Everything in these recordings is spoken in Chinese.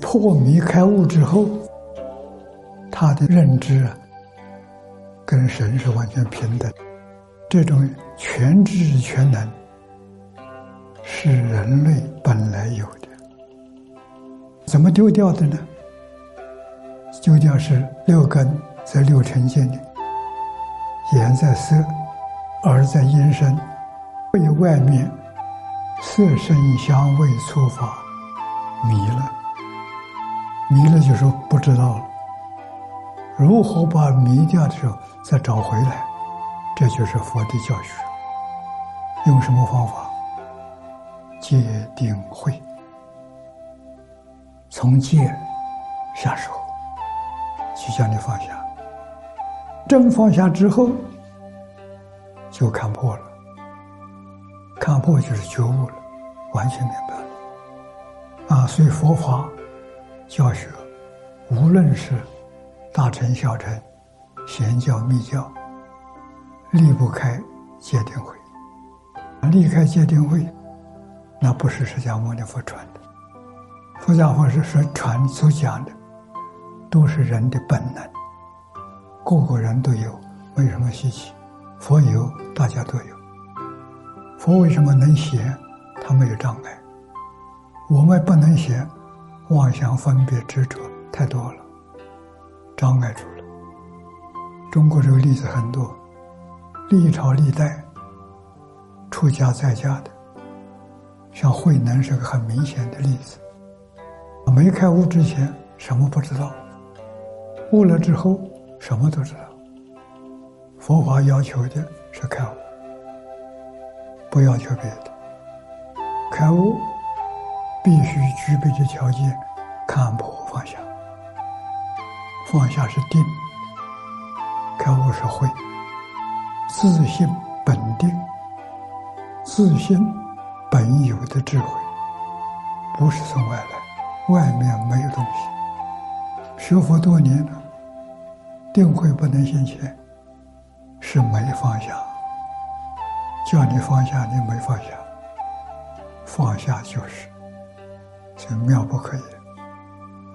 破迷开悟之后，他的认知啊，跟神是完全平等。这种全知全能，是人类本来有的。怎么丢掉的呢？丢掉是六根在六尘间里，眼在色，耳在音声，被外面色声香味触法迷了，迷了就说不知道了。如何把迷掉的时候再找回来？这就是佛的教学。用什么方法？戒定慧，从戒下手，去将你放下。真放下之后，就看破了。看破就是觉悟了，完全明白了。啊，所以佛法教学，无论是大乘、小乘、显教、密教。离不开戒定慧，离开戒定慧，那不是释迦牟尼佛传的。佛家或是说传所讲的，都是人的本能，个个人都有，没什么稀奇。佛有，大家都有。佛为什么能写？他没有障碍。我们不能写，妄想、分别、执着太多了，障碍住了。中国这个例子很多。历朝历代，出家在家的，像慧能是个很明显的例子。没开悟之前什么不知道，悟了之后什么都知道。佛法要求的是开悟，不要求别的。开悟必须具备的条件：看破放下。放下是定，开悟是慧。自性本定，自性本有的智慧，不是从外来，外面没有东西。学佛多年了，定慧不能现前，是没放下。叫你放下，你没放下，放下就是，这妙不可言。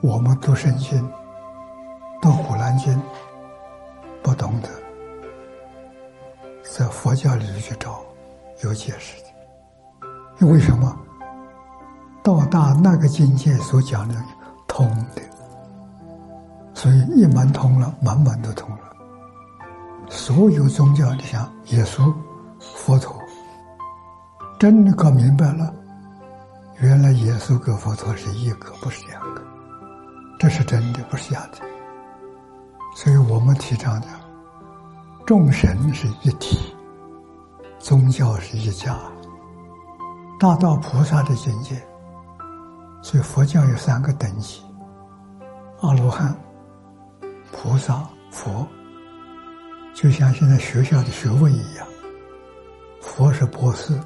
我们读圣经，读古兰经，不懂得。在佛教里去找，有解释的。为什么到达那个境界所讲的通的？所以一门通了，门门都通了。所有宗教，你像耶稣、佛陀，真的搞明白了，原来耶稣跟佛陀是一个，不是两个。这是真的，不是假的。所以我们提倡的。众神是一体，宗教是一家，大到菩萨的境界。所以佛教有三个等级：阿罗汉、菩萨、佛。就像现在学校的学位一样，佛是博士，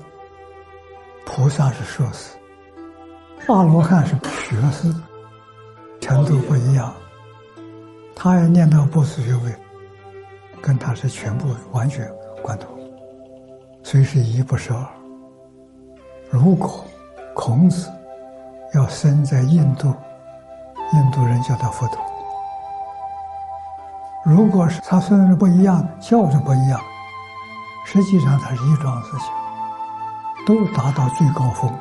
菩萨是硕士，阿罗汉是学士，程度不一样。他要念到博士学位。跟他是全部完全贯通，所以是一不是二。如果孔子要生在印度，印度人叫他佛陀；如果是他生的不一样，叫的不一样，实际上他是一桩事情，都达到最高峰，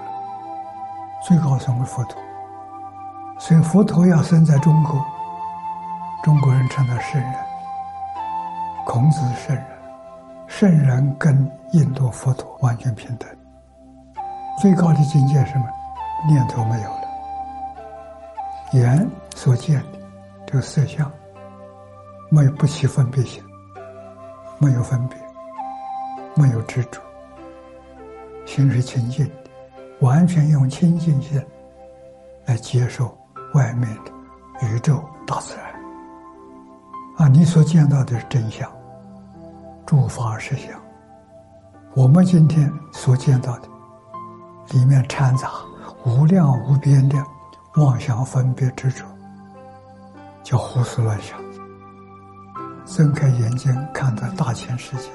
最高峰的佛陀。所以佛陀要生在中国，中国人称他圣人。孔子圣人，圣人跟印度佛陀完全平等。最高的境界是什么？念头没有了，眼所见的这个色相，没有不起分别心，没有分别，没有执着，心是清净的，完全用清净心来接受外面的宇宙大自然。啊，你所见到的是真相。诸法实相，我们今天所见到的，里面掺杂无量无边的妄想分别执着，叫胡思乱想。睁开眼睛看到大千世界，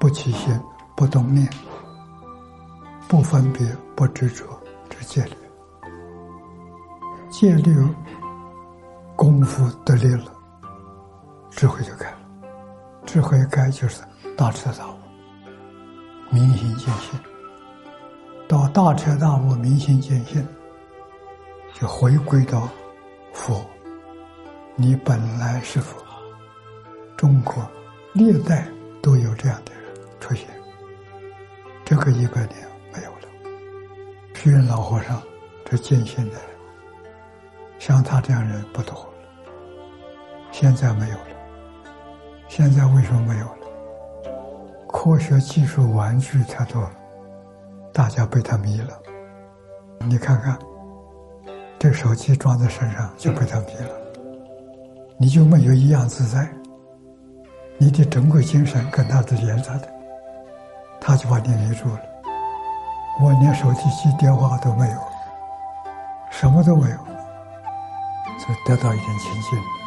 不起心，不动念，不分别，不执着，这戒律。戒律功夫得力了，智慧就开了。智慧一开就是大彻大悟，明心见性。到大彻大悟、明心见性，就回归到佛。你本来是佛。中国历代都有这样的人出现，这个一百年没有了。虚云老和尚这见性的，像他这样人不多了。现在没有了。现在为什么没有了？科学技术玩具太多了。大家被他迷了，你看看，这手机装在身上就被他迷了，你就没有一样自在，你的整个精神跟他是连着的，他就把你迷住了。我连手机接电话都没有，什么都没有，得到一点清净。